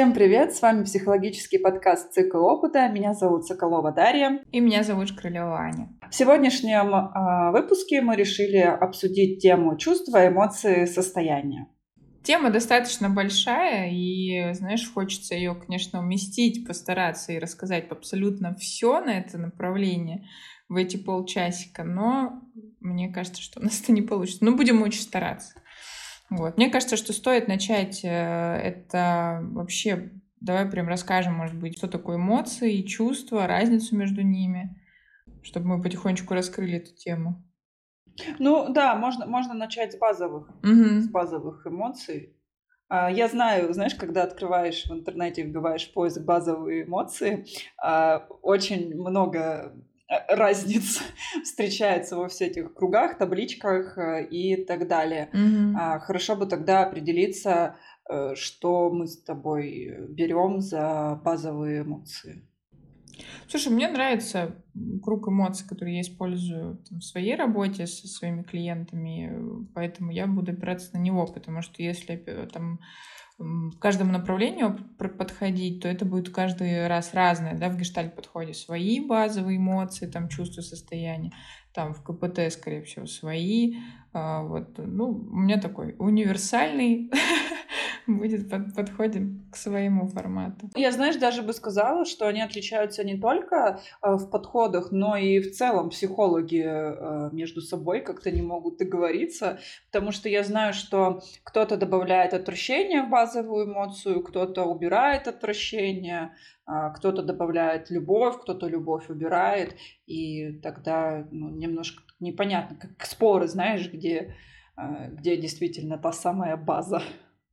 Всем привет! С вами психологический подкаст «Цикл опыта». Меня зовут Соколова Дарья. И меня зовут Шкрылева Аня. В сегодняшнем э, выпуске мы решили обсудить тему чувства, эмоции, состояния. Тема достаточно большая, и, знаешь, хочется ее, конечно, уместить, постараться и рассказать абсолютно все на это направление в эти полчасика, но мне кажется, что у нас это не получится. Но будем очень стараться. Вот. Мне кажется, что стоит начать э, это вообще, давай прям расскажем, может быть, что такое эмоции, чувства, разницу между ними, чтобы мы потихонечку раскрыли эту тему. Ну да, можно, можно начать с базовых, угу. с базовых эмоций. А, я знаю, знаешь, когда открываешь в интернете, вбиваешь поиск базовые эмоции, а, очень много разниц встречается во всех этих кругах, табличках э, и так далее. Mm-hmm. Хорошо бы тогда определиться, э, что мы с тобой берем за базовые эмоции. Слушай, мне нравится круг эмоций, который я использую там, в своей работе со своими клиентами, поэтому я буду опираться на него, потому что если там к каждому направлению подходить, то это будет каждый раз разное, да, в гештальт подходе свои базовые эмоции, там, чувства, состояния, там, в КПТ, скорее всего, свои, а, вот, ну, у меня такой универсальный будет под, подходим к своему формату. Я, знаешь, даже бы сказала, что они отличаются не только э, в подходах, но и в целом психологи э, между собой как-то не могут договориться, потому что я знаю, что кто-то добавляет отвращение в базовую эмоцию, кто-то убирает отвращение, а кто-то добавляет любовь, кто-то любовь убирает, и тогда ну, немножко непонятно, как споры, знаешь, где, э, где действительно та самая база.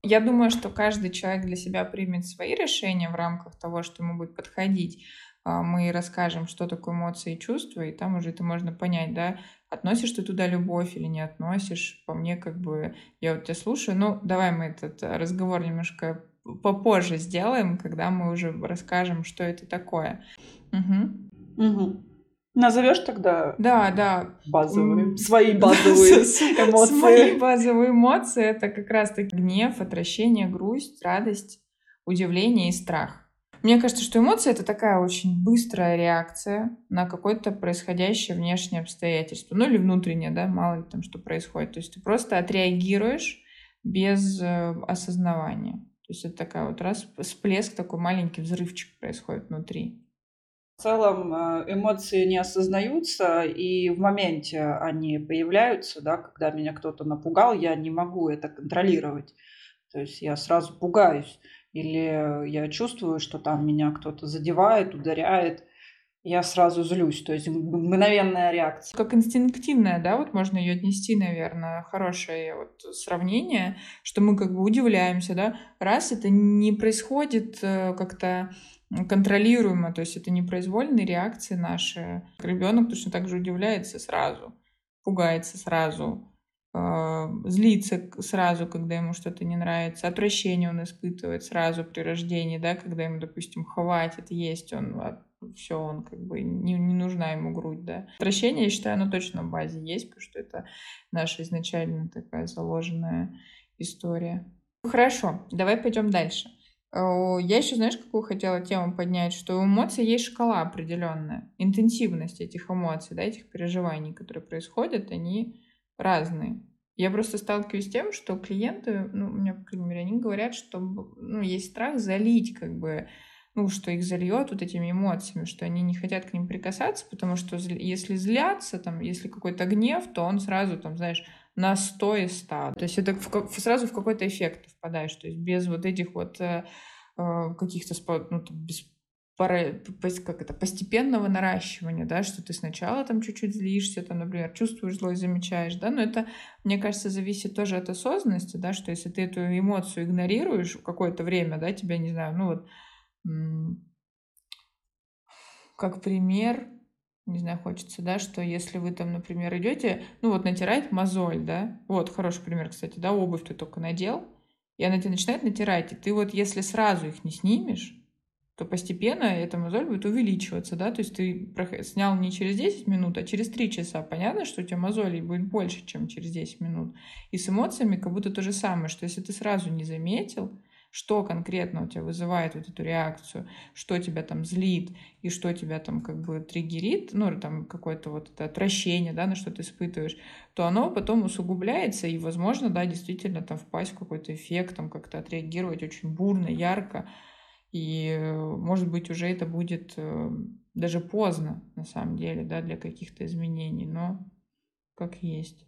Я думаю, что каждый человек для себя примет свои решения в рамках того, что ему будет подходить. А, мы расскажем, что такое эмоции и чувства, и там уже это можно понять, да, относишь ты туда любовь или не относишь. По мне, как бы, я вот тебя слушаю. Ну, давай мы этот разговор немножко попозже сделаем, когда мы уже расскажем, что это такое. Угу. Угу. Назовешь тогда? Да, да. Базовые. Свои базовые эмоции. Свои базовые эмоции это как раз-таки гнев, отвращение, грусть, радость, удивление и страх. Мне кажется, что эмоции это такая очень быстрая реакция на какое-то происходящее внешнее обстоятельство. Ну или внутреннее, да, мало ли там что происходит. То есть ты просто отреагируешь без э, осознавания. То есть это такая вот раз всплеск, такой маленький взрывчик происходит внутри. В целом э, эмоции не осознаются, и в моменте они появляются, да, когда меня кто-то напугал, я не могу это контролировать. То есть я сразу пугаюсь, или я чувствую, что там меня кто-то задевает, ударяет, я сразу злюсь, то есть мгновенная реакция. Как инстинктивная, да, вот можно ее отнести, наверное, хорошее вот сравнение, что мы как бы удивляемся, да, раз это не происходит э, как-то контролируемо, то есть это непроизвольные реакции наши. Ребенок точно так же удивляется сразу, пугается сразу, э, злится сразу, когда ему что-то не нравится, отвращение он испытывает сразу при рождении, да, когда ему, допустим, хватит есть, он все, он как бы не, не нужна ему грудь, да. Отвращение, я считаю, оно точно в базе есть, потому что это наша изначально такая заложенная история. Хорошо, давай пойдем дальше. Я еще, знаешь, какую хотела тему поднять, что у эмоций есть шкала определенная, интенсивность этих эмоций, да, этих переживаний, которые происходят, они разные. Я просто сталкиваюсь с тем, что клиенты, ну, у меня, по крайней мере, они говорят, что ну, есть страх залить, как бы, ну, что их зальет вот этими эмоциями, что они не хотят к ним прикасаться, потому что если злятся, там, если какой-то гнев, то он сразу, там, знаешь, на 100 и 100. То есть это в, сразу в какой-то эффект впадаешь, то есть без вот этих вот э, э каких-то ну, без пара, как это, постепенного наращивания, да, что ты сначала там чуть-чуть злишься, там, например, чувствуешь злость, замечаешь, да, но это, мне кажется, зависит тоже от осознанности, да, что если ты эту эмоцию игнорируешь какое-то время, да, тебя, не знаю, ну вот, как пример, не знаю, хочется, да, что если вы там, например, идете, ну вот натирать мозоль, да, вот хороший пример, кстати, да, обувь ты только надел, и она тебе начинает натирать, и ты вот если сразу их не снимешь, то постепенно эта мозоль будет увеличиваться, да, то есть ты снял не через 10 минут, а через 3 часа. Понятно, что у тебя мозолей будет больше, чем через 10 минут. И с эмоциями как будто то же самое, что если ты сразу не заметил, что конкретно у тебя вызывает вот эту реакцию, что тебя там злит и что тебя там как бы триггерит, ну, там какое-то вот это отвращение, да, на что ты испытываешь, то оно потом усугубляется, и, возможно, да, действительно там впасть в какой-то эффект, там как-то отреагировать очень бурно, ярко, и, э, может быть, уже это будет э, даже поздно, на самом деле, да, для каких-то изменений, но как есть.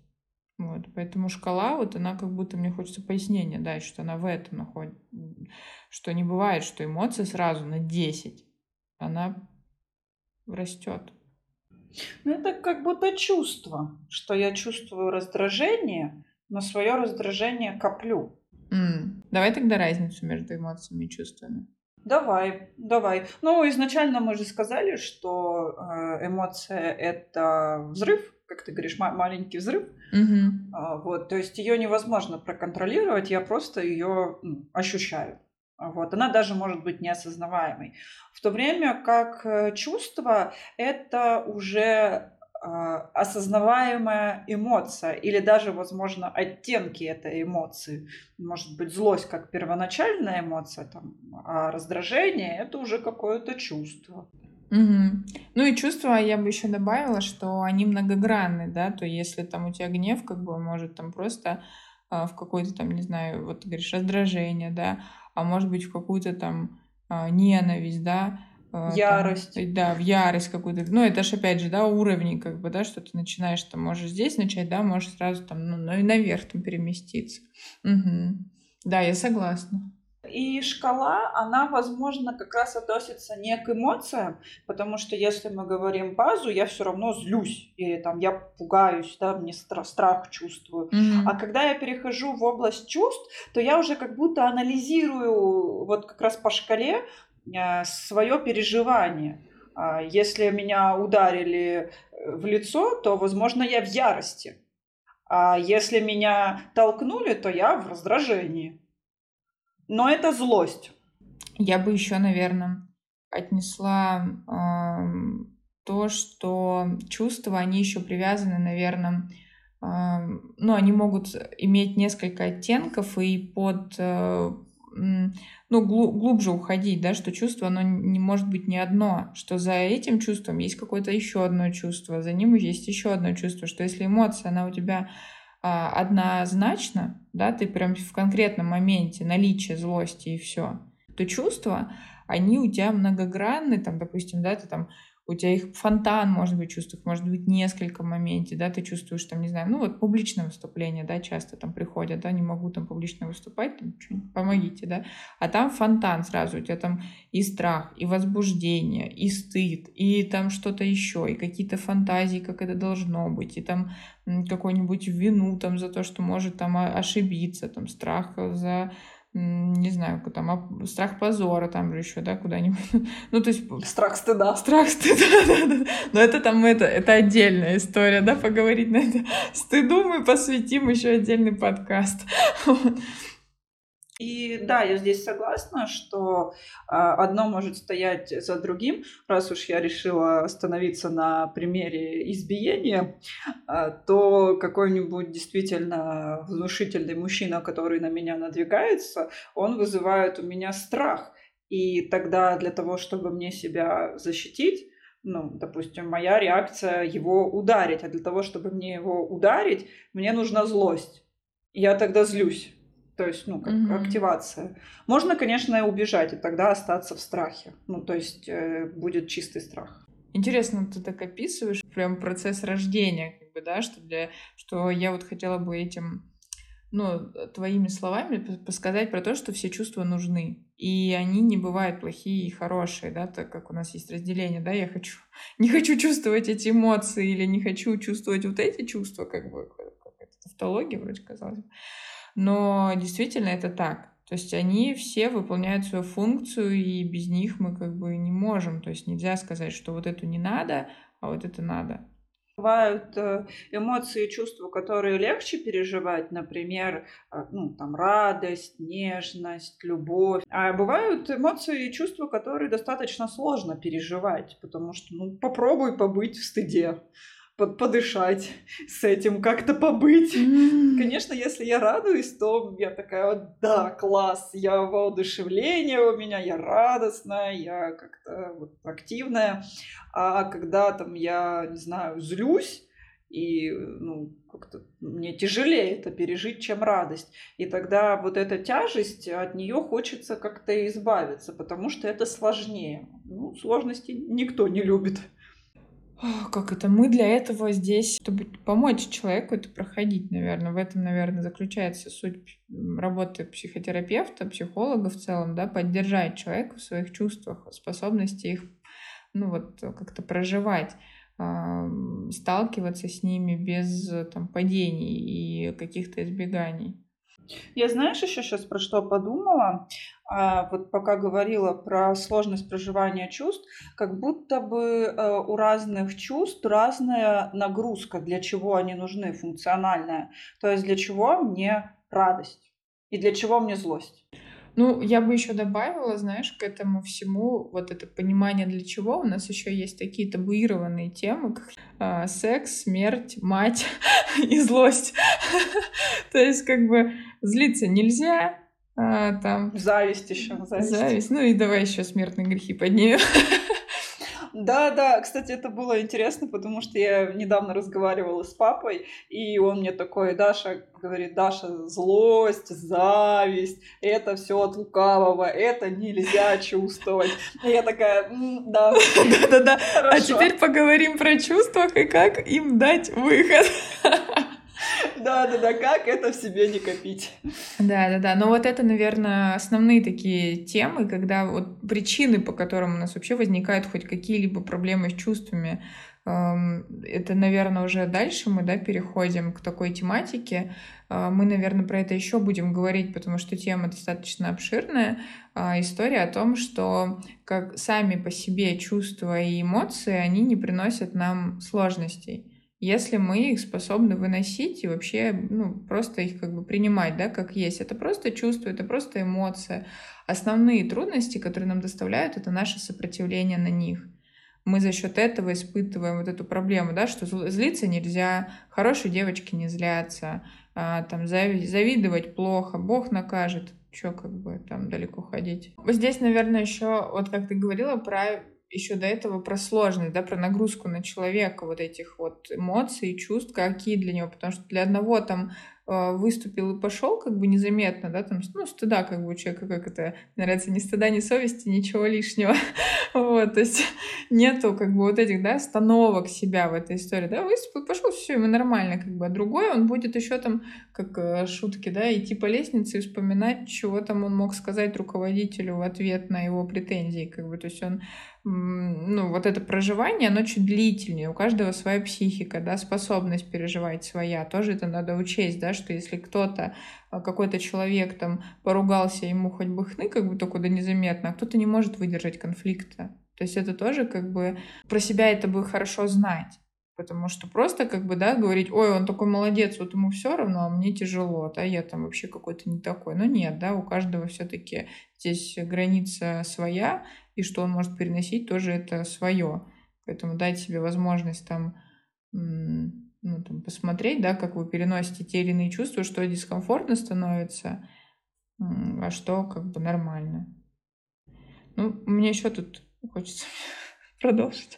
Вот, поэтому шкала, вот она как будто, мне хочется пояснения дать, что она в этом находит, что не бывает, что эмоция сразу на 10, она растет. Ну, это как будто чувство, что я чувствую раздражение, но свое раздражение коплю. Mm. Давай тогда разницу между эмоциями и чувствами. Давай, давай. Ну, изначально мы же сказали, что э, эмоция это взрыв, как ты говоришь, маленький взрыв. Угу. Вот, то есть ее невозможно проконтролировать, я просто ее ну, ощущаю. Вот, она даже может быть неосознаваемой. В то время как э, чувство это уже а, осознаваемая эмоция или даже, возможно, оттенки этой эмоции. Может быть, злость как первоначальная эмоция, там, а раздражение это уже какое-то чувство. Угу. Ну и чувства я бы еще добавила, что они многогранны, да, то если там у тебя гнев, как бы может там просто а, в какой-то там, не знаю, вот ты говоришь, раздражение, да, а может быть в какую-то там а, ненависть, да, а, ярость. Там, да, в ярость какую-то. Ну, это же, опять же, да, уровни, как бы, да, что ты начинаешь, там, можешь здесь начать, да, можешь сразу там, ну, и наверх там переместиться. Угу. Да, я согласна. И шкала, она, возможно, как раз относится не к эмоциям, потому что если мы говорим базу, я все равно злюсь, или там я пугаюсь, да, мне страх, страх чувствую. Mm-hmm. А когда я перехожу в область чувств, то я уже как будто анализирую вот как раз по шкале э, свое переживание. А если меня ударили э, в лицо, то, возможно, я в ярости. А если меня толкнули, то я в раздражении. Но это злость. Я бы еще, наверное, отнесла э, то, что чувства, они еще привязаны, наверное, э, ну, они могут иметь несколько оттенков и под, э, ну, глубже уходить, да, что чувство, оно не может быть не одно, что за этим чувством есть какое-то еще одно чувство, за ним есть еще одно чувство, что если эмоция, она у тебя однозначно, да, ты прям в конкретном моменте наличие злости и все, то чувства, они у тебя многогранны, там, допустим, да, ты там у тебя их фонтан, может быть, чувств, может быть, несколько в моменте, да, ты чувствуешь, там, не знаю, ну вот публичное выступление, да, часто там приходят, да, не могу там публично выступать, там, помогите, да, а там фонтан сразу, у тебя там и страх, и возбуждение, и стыд, и там что-то еще, и какие-то фантазии, как это должно быть, и там какую-нибудь вину там за то, что может там ошибиться, там страх за не знаю, там страх позора, там же еще, да, куда-нибудь. Ну, то есть... Страх стыда. Страх стыда, да, да. Но это там, это, это отдельная история, да, поговорить на это. Стыду мы посвятим еще отдельный подкаст. И да, я здесь согласна, что э, одно может стоять за другим. Раз уж я решила остановиться на примере избиения, э, то какой-нибудь действительно внушительный мужчина, который на меня надвигается, он вызывает у меня страх. И тогда для того, чтобы мне себя защитить, ну, допустим, моя реакция его ударить, а для того, чтобы мне его ударить, мне нужна злость. Я тогда злюсь. То есть, ну, как mm-hmm. активация. Можно, конечно, убежать, и тогда остаться в страхе. Ну, то есть, э, будет чистый страх. Интересно, ты так описываешь прям процесс рождения, как бы, да, что для, что я вот хотела бы этим, ну, твоими словами подсказать про то, что все чувства нужны, и они не бывают плохие и хорошие, да, так как у нас есть разделение, да, я хочу, не хочу чувствовать эти эмоции или не хочу чувствовать вот эти чувства, как бы, как это тавтология вроде казалось но действительно это так. То есть они все выполняют свою функцию, и без них мы как бы не можем. То есть нельзя сказать, что вот это не надо, а вот это надо. Бывают э, эмоции и чувства, которые легче переживать, например, э, ну, там, радость, нежность, любовь. А бывают эмоции и чувства, которые достаточно сложно переживать, потому что, ну, попробуй побыть в стыде подышать с этим, как-то побыть. Mm. Конечно, если я радуюсь, то я такая да, класс, я воодушевление у меня, я радостная, я как-то вот активная. А когда там я, не знаю, злюсь, и ну, как-то мне тяжелее это пережить, чем радость. И тогда вот эта тяжесть, от нее хочется как-то избавиться, потому что это сложнее. Ну, сложности никто не любит. Как это? Мы для этого здесь, чтобы помочь человеку это проходить, наверное. В этом, наверное, заключается суть работы психотерапевта, психолога в целом, да, поддержать человека в своих чувствах, способности их, ну вот, как-то проживать сталкиваться с ними без там, падений и каких-то избеганий. Я знаешь еще сейчас про что подумала? А, вот пока говорила про сложность проживания чувств, как будто бы а, у разных чувств разная нагрузка, для чего они нужны, функциональная. То есть для чего мне радость и для чего мне злость. Ну, я бы еще добавила, знаешь, к этому всему вот это понимание для чего. У нас еще есть такие табуированные темы, как э, секс, смерть, мать и злость. То есть, как бы, злиться нельзя, а, там... Зависть еще. Зависть. зависть. Ну и давай еще смертные грехи поднимем. Да, да, кстати, это было интересно, потому что я недавно разговаривала с папой, и он мне такой, Даша, говорит, Даша, злость, зависть, это все от лукавого, это нельзя чувствовать. И я такая, да. Да-да-да. А теперь поговорим про чувства и как им дать выход. Да-да-да, как это в себе не копить. Да-да-да, но вот это, наверное, основные такие темы, когда вот причины, по которым у нас вообще возникают хоть какие-либо проблемы с чувствами, эм, это, наверное, уже дальше мы да, переходим к такой тематике. Э, мы, наверное, про это еще будем говорить, потому что тема достаточно обширная. Э, история о том, что как сами по себе чувства и эмоции, они не приносят нам сложностей если мы их способны выносить и вообще ну, просто их как бы принимать, да, как есть. Это просто чувство, это просто эмоция. Основные трудности, которые нам доставляют, это наше сопротивление на них. Мы за счет этого испытываем вот эту проблему, да, что злиться нельзя, хорошие девочки не злятся, а, там завидовать плохо, Бог накажет, что как бы там далеко ходить. Здесь, наверное, еще, вот как ты говорила про еще до этого про сложность, да, про нагрузку на человека вот этих вот эмоций, чувств, какие для него, потому что для одного там выступил и пошел как бы незаметно, да, там, ну, стыда как бы у человека, как это, нравится, ни стыда, ни совести, ничего лишнего, вот, то есть нету как бы вот этих, да, остановок себя в этой истории, да, выступил, пошел, все, ему нормально, как бы, а другой, он будет еще там, как э, шутки, да, идти по лестнице и вспоминать, чего там он мог сказать руководителю в ответ на его претензии, как бы, то есть он ну, вот это проживание, оно чуть длительнее. У каждого своя психика, да, способность переживать своя. Тоже это надо учесть, да, что если кто-то, а, какой-то человек там поругался, ему хоть бы хны, как бы только да незаметно, а кто-то не может выдержать конфликта. То есть это тоже как бы про себя это бы хорошо знать. Потому что просто как бы, да, говорить, ой, он такой молодец, вот ему все равно, а мне тяжело, да, я там вообще какой-то не такой. Но нет, да, у каждого все-таки здесь граница своя, и что он может переносить, тоже это свое. Поэтому дать себе возможность там, ну, там посмотреть, да, как вы переносите те или иные чувства, что дискомфортно становится, а что как бы нормально. Ну, мне еще тут хочется продолжить.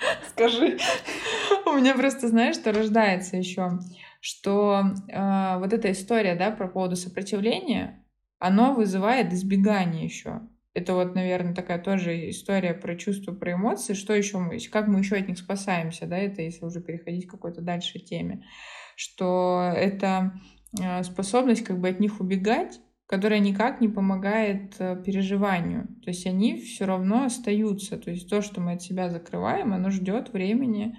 Скажи. У меня просто, знаешь, что рождается еще, что э, вот эта история, да, про поводу сопротивления, оно вызывает избегание еще. Это вот, наверное, такая тоже история про чувства, про эмоции. Что еще мы, как мы еще от них спасаемся, да, это если уже переходить к какой-то дальше теме. Что это э, способность как бы от них убегать, которая никак не помогает э, переживанию. То есть они все равно остаются. То есть то, что мы от себя закрываем, оно ждет времени.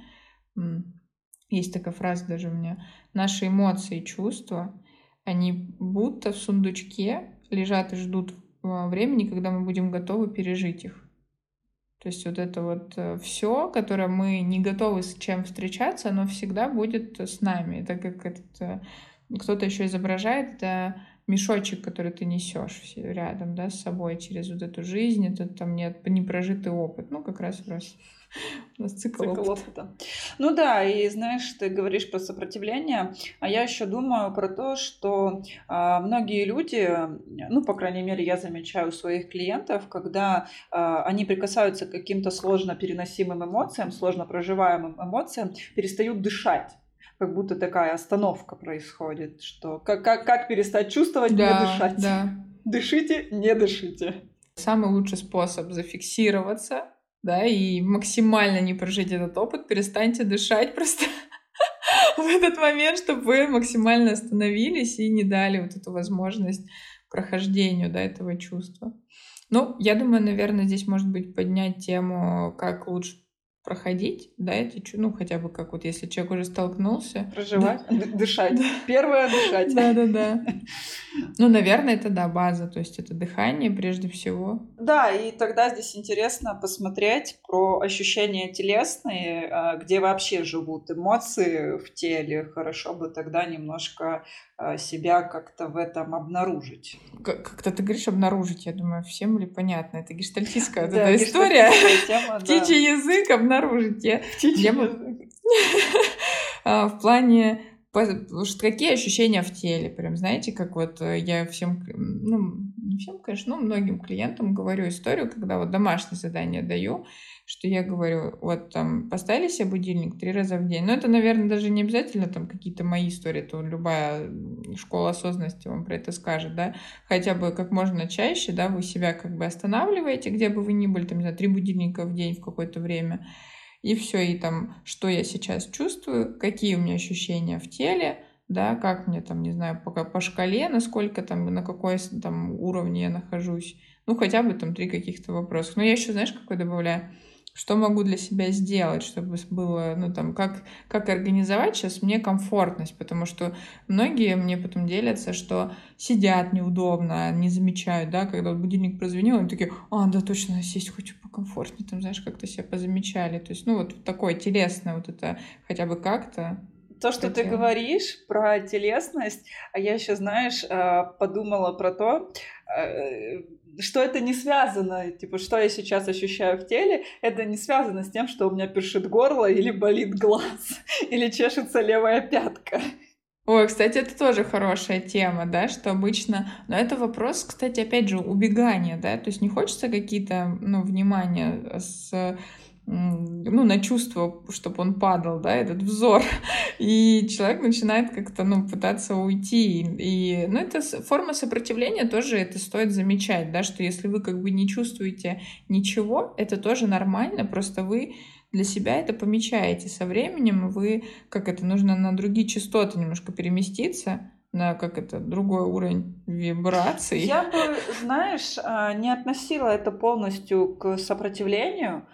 Есть такая фраза даже у меня. Наши эмоции и чувства, они будто в сундучке лежат и ждут а, времени, когда мы будем готовы пережить их. То есть вот это вот э, все, которое мы не готовы с чем встречаться, оно всегда будет с нами. Это как этот э, кто-то еще изображает, это мешочек, который ты несешь рядом, да, с собой через вот эту жизнь, это там нет непрожитый опыт. Ну, как раз раз У нас цикл, цикл опыта. опыта. Ну да, и знаешь, ты говоришь про сопротивление, а я еще думаю про то, что а, многие люди, ну, по крайней мере, я замечаю у своих клиентов, когда а, они прикасаются к каким-то сложно переносимым эмоциям, сложно проживаемым эмоциям, перестают дышать как будто такая остановка происходит, что как, как, как перестать чувствовать, да, не дышать. Да. Дышите, не дышите. Самый лучший способ зафиксироваться, да, и максимально не прожить этот опыт, перестаньте дышать просто в этот момент, чтобы вы максимально остановились и не дали вот эту возможность прохождению, да, этого чувства. Ну, я думаю, наверное, здесь может быть поднять тему, как лучше проходить, да, эти, ну, хотя бы как вот, если человек уже столкнулся. Проживать, да. дышать. Первое — дышать. Да-да-да. Ну, наверное, это, да, база, то есть это дыхание прежде всего. Да, и тогда здесь интересно посмотреть про ощущения телесные, а, где вообще живут эмоции в теле. Хорошо бы тогда немножко а, себя как-то в этом обнаружить. Как-то ты говоришь обнаружить, я думаю, всем ли понятно. Это гештальтистская вот эта история. Птичий язык обнаружить. Птичий язык. А, в плане какие ощущения в теле, прям, знаете, как вот э, я всем, ну, не всем, конечно, но многим клиентам говорю историю, когда вот домашнее задание даю, что я говорю, вот там поставили себе будильник три раза в день. Но это, наверное, даже не обязательно там какие-то мои истории, то любая школа осознанности вам про это скажет, да. Хотя бы как можно чаще, да, вы себя как бы останавливаете, где бы вы ни были, там, не знаю, три будильника в день в какое-то время. И все, и там, что я сейчас чувствую, какие у меня ощущения в теле, да, как мне там, не знаю, по, по шкале, насколько там, на какой там уровне я нахожусь. Ну, хотя бы там три каких-то вопроса. Но я еще, знаешь, какой добавляю? Что могу для себя сделать, чтобы было, ну там, как, как организовать сейчас мне комфортность, потому что многие мне потом делятся, что сидят неудобно, не замечают, да, когда будильник прозвенел, они такие, а, да, точно, сесть хочу покомфортнее, там, знаешь, как-то себя позамечали, то есть, ну, вот такое телесное вот это хотя бы как-то, то, что Хотела. ты говоришь про телесность, а я еще, знаешь, э, подумала про то, э, что это не связано, типа, что я сейчас ощущаю в теле, это не связано с тем, что у меня першит горло или болит глаз, или чешется левая пятка. Ой, кстати, это тоже хорошая тема, да, что обычно... Но это вопрос, кстати, опять же, убегания, да, то есть не хочется какие-то, ну, внимания с ну, на чувство, чтобы он падал, да, этот взор. И человек начинает как-то, ну, пытаться уйти. И, ну, это форма сопротивления тоже это стоит замечать, да, что если вы как бы не чувствуете ничего, это тоже нормально, просто вы для себя это помечаете. Со временем вы, как это, нужно на другие частоты немножко переместиться, на как это другой уровень вибраций. Я бы, знаешь, а, не относила это полностью к сопротивлению,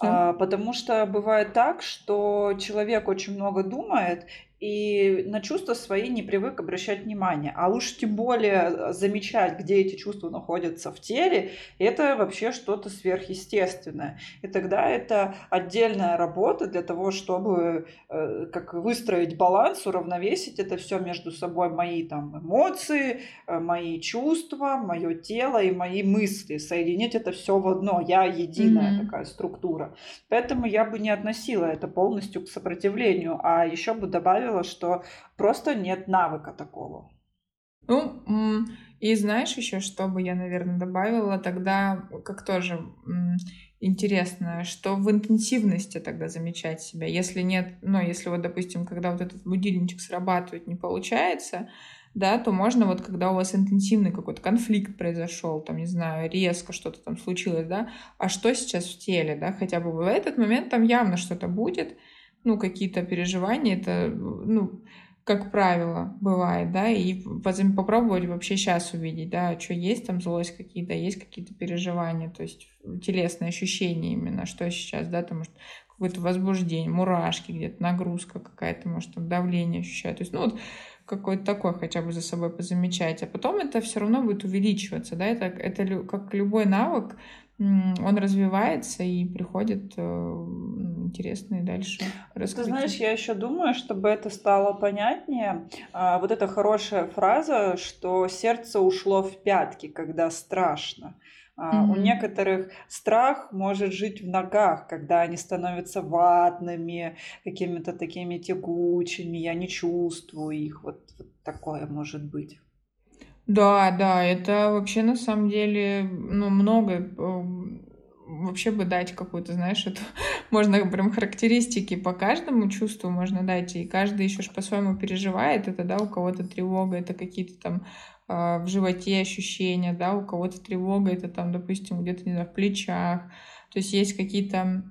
да. А, потому что бывает так, что человек очень много думает, и на чувства свои не привык обращать внимание. А уж тем более замечать, где эти чувства находятся в теле, это вообще что-то сверхъестественное. И тогда это отдельная работа для того, чтобы э, как выстроить баланс, уравновесить это все между собой, мои там эмоции, э, мои чувства, мое тело и мои мысли, соединить это все в одно. Я единая mm-hmm. такая структура. Поэтому я бы не относила это полностью к сопротивлению, а еще бы добавила правило, что просто нет навыка такого. Ну, и знаешь еще, что бы я, наверное, добавила тогда, как тоже интересно, что в интенсивности тогда замечать себя. Если нет, ну, если вот, допустим, когда вот этот будильничек срабатывает, не получается, да, то можно вот, когда у вас интенсивный какой-то конфликт произошел, там, не знаю, резко что-то там случилось, да, а что сейчас в теле, да, хотя бы в этот момент там явно что-то будет, ну, какие-то переживания, это, ну, как правило, бывает, да, и попробовать вообще сейчас увидеть, да, что есть там злость какие-то, есть какие-то переживания, то есть телесные ощущения именно, что сейчас, да, там, может, какое-то возбуждение, мурашки где-то, нагрузка какая-то, может, там давление ощущать, то есть, ну, вот какой-то такой хотя бы за собой позамечать, а потом это все равно будет увеличиваться, да, это, это как любой навык, он развивается и приходит э, интересные дальше раскрытия. Ты знаешь, я еще думаю, чтобы это стало понятнее, а, вот эта хорошая фраза, что сердце ушло в пятки, когда страшно. Mm-hmm. У некоторых страх может жить в ногах, когда они становятся ватными, какими-то такими тягучими, я не чувствую их. Вот, вот такое может быть. Да, да, это вообще на самом деле, ну, много эм, вообще бы дать какую-то, знаешь, это можно прям характеристики по каждому чувству можно дать, и каждый еще ж по-своему переживает, это, да, у кого-то тревога, это какие-то там э, в животе ощущения, да, у кого-то тревога, это там, допустим, где-то, не знаю, в плечах, то есть есть какие-то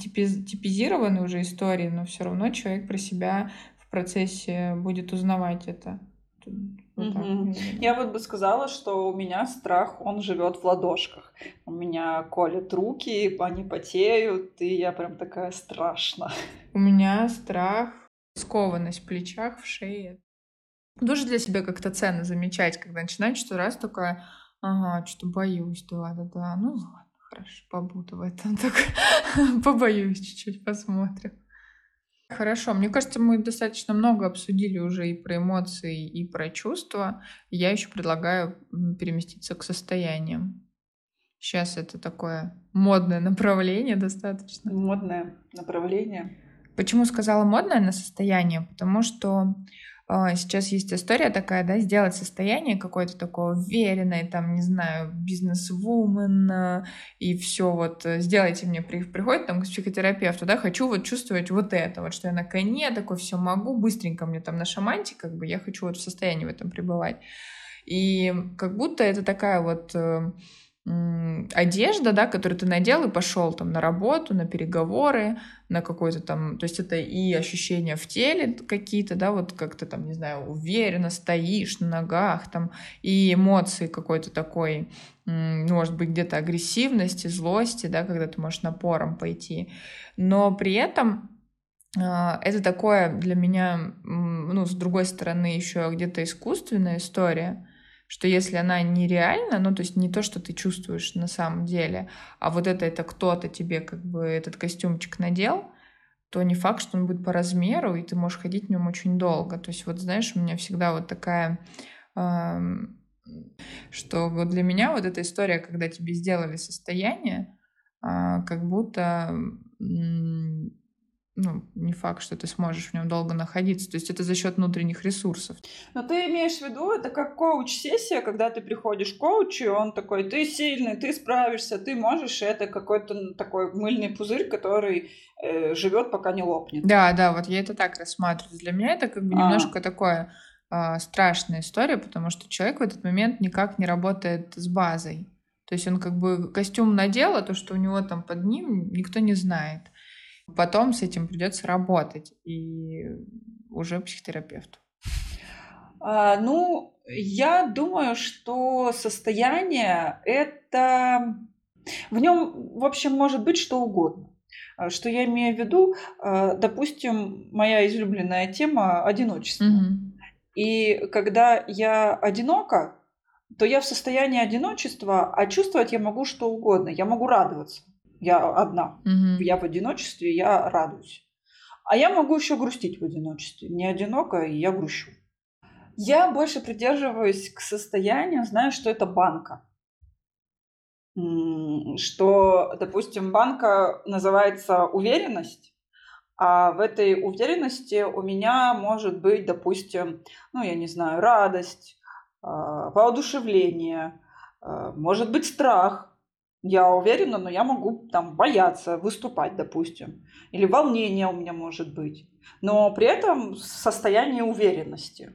типиз, типизированные уже истории, но все равно человек про себя в процессе будет узнавать это. Вот угу. Я вот бы сказала, что у меня страх, он живет в ладошках. У меня колят руки, они потеют, и я прям такая страшная. У меня страх, скованность в плечах, в шее. Тоже для себя как-то ценно замечать, когда начинаешь что раз такая, ага, что-то боюсь, да-да-да, ну ладно, хорошо, побуду в этом, так побоюсь чуть-чуть, посмотрим. Хорошо, мне кажется, мы достаточно много обсудили уже и про эмоции, и про чувства. Я еще предлагаю переместиться к состояниям. Сейчас это такое модное направление достаточно. Модное направление. Почему сказала модное на состояние? Потому что сейчас есть история такая, да, сделать состояние какое-то такое уверенное, там, не знаю, бизнес-вумен, э, и все вот, э, сделайте мне, приходит там к психотерапевту, да, хочу вот чувствовать вот это, вот, что я на коне такой все могу, быстренько мне там на шаманте, как бы, я хочу вот в состоянии в этом пребывать. И как будто это такая вот э, одежда, да, которую ты надел и пошел там на работу, на переговоры, на какой-то там, то есть это и ощущения в теле какие-то, да, вот как то там, не знаю, уверенно стоишь на ногах, там, и эмоции какой-то такой, может быть, где-то агрессивности, злости, да, когда ты можешь напором пойти, но при этом а, это такое для меня, ну, с другой стороны, еще где-то искусственная история, что если она нереальна, ну, то есть не то, что ты чувствуешь на самом деле, а вот это, это кто-то тебе как бы этот костюмчик надел, то не факт, что он будет по размеру, и ты можешь ходить в нем очень долго. То есть вот, знаешь, у меня всегда вот такая... Э, что вот для меня вот эта история, когда тебе сделали состояние, э, как будто ну, не факт, что ты сможешь в нем долго находиться. То есть это за счет внутренних ресурсов. Но ты имеешь в виду, это как коуч-сессия, когда ты приходишь к коучу, и он такой, ты сильный, ты справишься, ты можешь, это какой-то такой мыльный пузырь, который э, живет, пока не лопнет. Да, да, вот я это так рассматриваю. Для меня это как бы а. немножко такое э, страшная история, потому что человек в этот момент никак не работает с базой. То есть он как бы костюм надел, а то, что у него там под ним, никто не знает. Потом с этим придется работать и уже психотерапевту. А, ну, я думаю, что состояние это в нем, в общем, может быть что угодно. А, что я имею в виду, а, допустим, моя излюбленная тема одиночество. Угу. И когда я одинока, то я в состоянии одиночества, а чувствовать я могу что угодно. Я могу радоваться я одна, угу. я в одиночестве, я радуюсь. А я могу еще грустить в одиночестве. Не одиноко, и я грущу. Я больше придерживаюсь к состоянию, знаю, что это банка. Что, допустим, банка называется уверенность, а в этой уверенности у меня может быть, допустим, ну, я не знаю, радость, а, воодушевление, а, может быть, страх, я уверена, но я могу там бояться выступать, допустим. Или волнение у меня может быть. Но при этом состояние уверенности.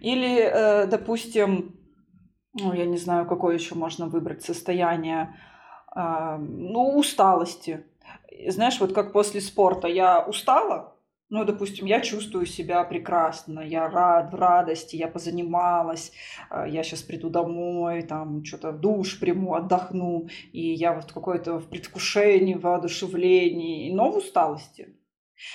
Или, э, допустим, ну, я не знаю, какое еще можно выбрать состояние, э, ну, усталости. Знаешь, вот как после спорта я устала, ну, допустим, я чувствую себя прекрасно, я рад, в радости, я позанималась, а, я сейчас приду домой, там, что-то душ приму, отдохну, и я вот какое-то в предвкушении, в воодушевлении, но в усталости.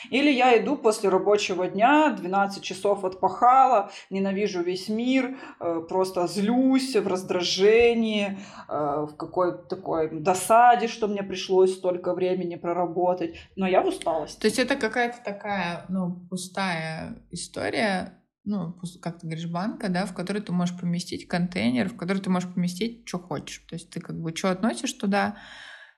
Или я иду после рабочего дня, 12 часов отпахала, ненавижу весь мир, э, просто злюсь в раздражении, э, в какой-то такой досаде, что мне пришлось столько времени проработать, но я в усталости. То есть это какая-то такая, ну, пустая история, ну, как ты говоришь, банка, да, в которой ты можешь поместить контейнер, в который ты можешь поместить, что хочешь. То есть ты как бы что относишь туда,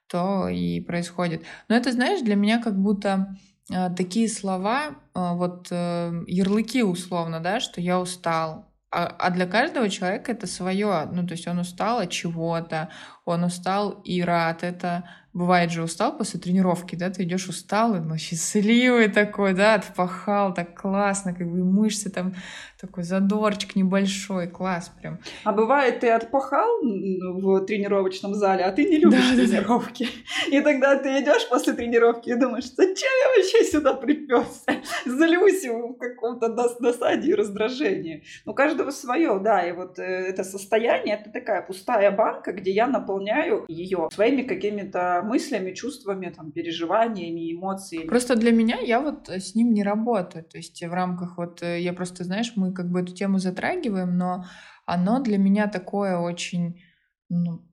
то и происходит. Но это, знаешь, для меня как будто такие слова, э, вот э, ярлыки условно, да, что я устал, а, а для каждого человека это свое. Ну, то есть он устал от чего-то, он устал и рад. Это бывает же устал после тренировки, да, ты идешь усталый, но счастливый такой, да, отпахал, так классно, как бы мышцы там, такой задорчик небольшой, класс прям. А бывает, ты отпахал в тренировочном зале, а ты не любишь да, тренировки. Да. И тогда ты идешь после тренировки и думаешь, зачем я вообще сюда приперся? Злюсь в каком-то досаде и раздражении. У каждого свое, да, и вот э, это состояние, это такая пустая банка, где я наполняю ее своими какими-то мыслями, чувствами, там, переживаниями, эмоциями. Просто для меня я вот э, с ним не работаю. То есть в рамках вот, э, я просто, знаешь, мы как бы эту тему затрагиваем, но оно для меня такое очень ну,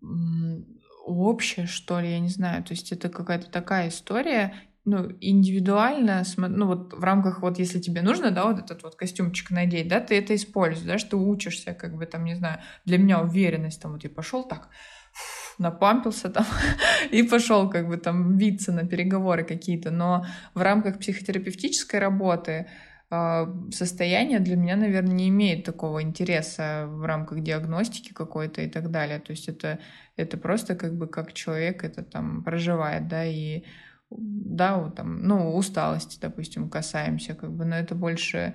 общее, что ли, я не знаю. То есть это какая-то такая история, ну, индивидуально, ну, вот в рамках, вот если тебе нужно, да, вот этот вот костюмчик надеть, да, ты это используешь, да, что учишься, как бы там, не знаю, для меня уверенность, там, вот я пошел так, напампился там и пошел как бы там биться на переговоры какие-то. Но в рамках психотерапевтической работы а, состояние для меня, наверное, не имеет такого интереса в рамках диагностики какой-то и так далее. То есть это, это просто как бы как человек это там проживает, да, и да, вот там, ну, усталости, допустим, касаемся, как бы, но это больше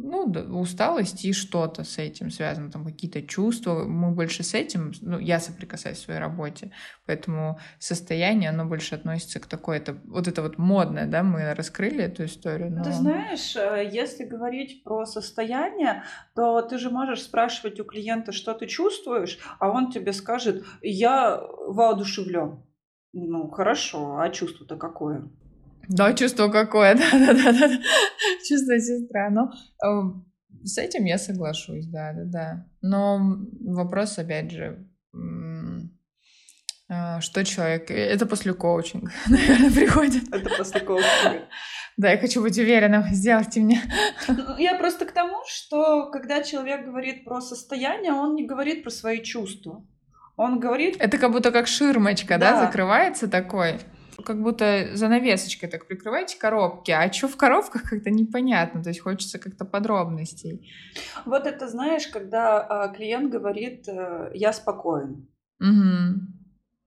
ну, усталость и что-то с этим связано, там какие-то чувства. Мы больше с этим, ну, я соприкасаюсь в своей работе, поэтому состояние, оно больше относится к такой, это, вот это вот модное, да, мы раскрыли эту историю. Но... Ты знаешь, э, если говорить про состояние, то ты же можешь спрашивать у клиента, что ты чувствуешь, а он тебе скажет, я воодушевлен. Ну, хорошо, а чувство-то какое? Да, чувство какое, да-да-да. Чувство сестра. Ну, эм, с этим я соглашусь, да-да-да. Но вопрос, опять же, э, что человек... Это после коучинга, наверное, приходит. Это после коучинга. Да, я хочу быть уверенным, сделайте мне. Ну, я просто к тому, что когда человек говорит про состояние, он не говорит про свои чувства. Он говорит... Это как будто как ширмочка, да, да закрывается такой как будто занавесочкой так прикрываете коробки, а что в коробках как-то непонятно, то есть хочется как-то подробностей. Вот это знаешь, когда а, клиент говорит, э, я спокоен. Угу.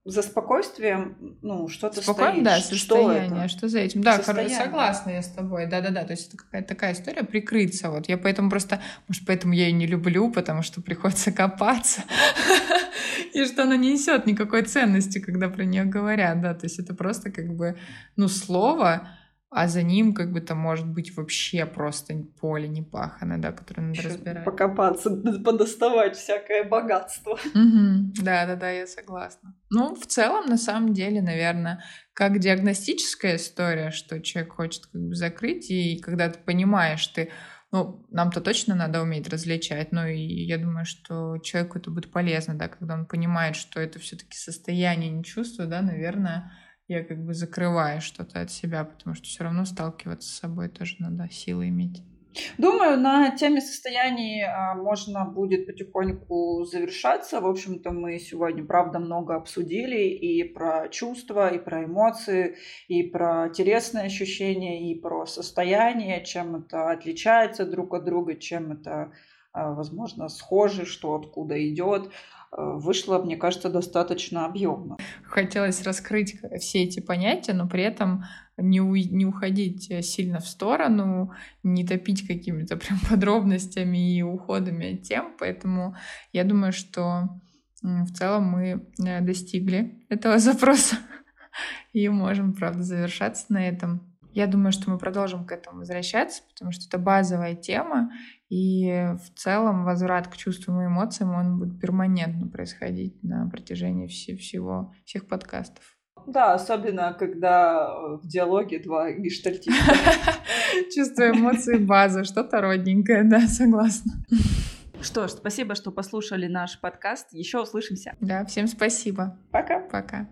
За спокойствием, ну, что-то Спокойно, да, состояние, что, что за этим. Да, состояние. согласна я с тобой, да-да-да, то есть это какая-то такая история прикрыться, вот. Я поэтому просто, может, поэтому я и не люблю, потому что приходится копаться. и что она не несет никакой ценности, когда про нее говорят, да, то есть это просто как бы, ну, слово, а за ним как бы там может быть вообще просто поле непаханное, да, которое надо Еще разбирать. Покопаться, подоставать всякое богатство. Да, да, да, я согласна. Ну, в целом, на самом деле, наверное, как диагностическая история, что человек хочет как бы закрыть, и когда ты понимаешь, ты ну, нам-то точно надо уметь различать, но и я думаю, что человеку это будет полезно, да, когда он понимает, что это все-таки состояние, не чувство, да, наверное, я как бы закрываю что-то от себя, потому что все равно сталкиваться с собой тоже надо силы иметь. Думаю, на теме состояний а, можно будет потихоньку завершаться. В общем-то, мы сегодня, правда, много обсудили и про чувства, и про эмоции, и про телесные ощущения, и про состояние, чем это отличается друг от друга, чем это, возможно, схоже, что откуда идет. Э, вышло, мне кажется, достаточно объемно. Хотелось раскрыть все эти понятия, но при этом не, у, не уходить сильно в сторону, не топить какими-то прям подробностями и уходами от тем. Поэтому я думаю, что в целом мы э, достигли этого запроса и можем, правда, завершаться на этом. Я думаю, что мы продолжим к этому возвращаться, потому что это базовая тема, и в целом возврат к чувствам и эмоциям, он будет перманентно происходить на протяжении всего, всех подкастов. Да, особенно когда э, в диалоге два гештальтиста. Чувство эмоций база, что-то родненькое, да, согласна. Что ж, спасибо, что послушали наш подкаст. Еще услышимся. Да, всем спасибо. Пока. Пока.